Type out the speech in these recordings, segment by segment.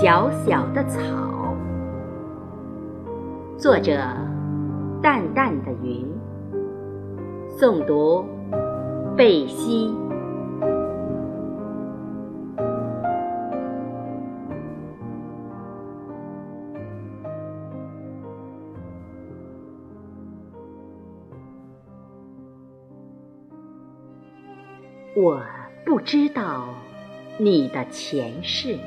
小小的草。作者：淡淡的云。诵读：贝西。我不知道你的前世，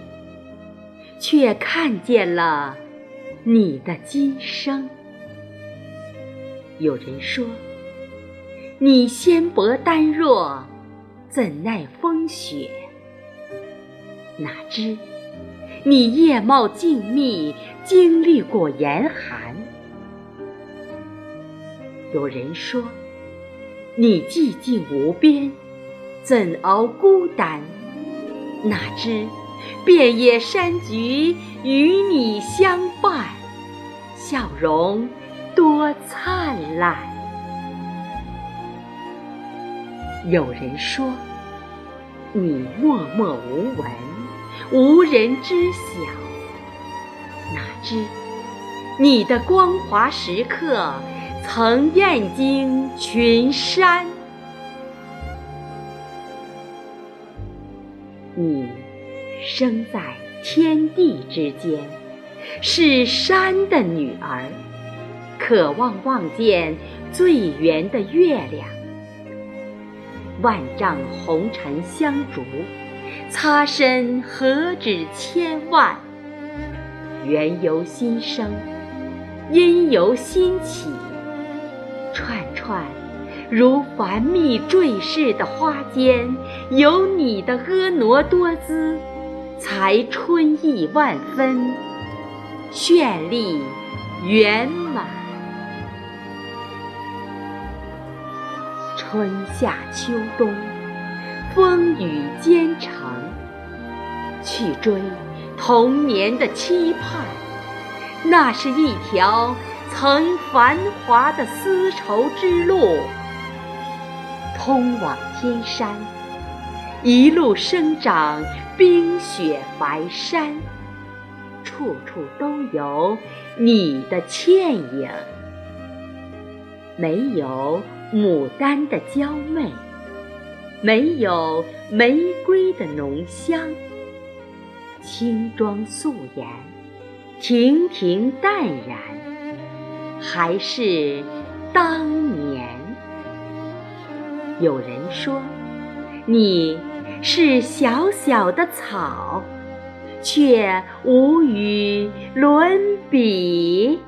却看见了你的今生。有人说，你纤薄单弱，怎耐风雪？哪知你叶茂静密，经历过严寒。有人说，你寂静无边。怎熬孤单？哪知遍野山菊与你相伴，笑容多灿烂。有人说你默默无闻，无人知晓。哪知你的光华时刻，曾艳惊群山。你生在天地之间，是山的女儿，渴望望见最圆的月亮。万丈红尘香烛，擦身何止千万？缘由心生，因由心起，串串。如繁密坠饰的花间，有你的婀娜多姿，才春意万分，绚丽圆满。春夏秋冬，风雨兼程，去追童年的期盼，那是一条曾繁华的丝绸之路。通往天山，一路生长冰雪白山，处处都有你的倩影。没有牡丹的娇媚，没有玫瑰的浓香，轻装素颜，亭亭淡然，还是当年。有人说，你是小小的草，却无与伦比。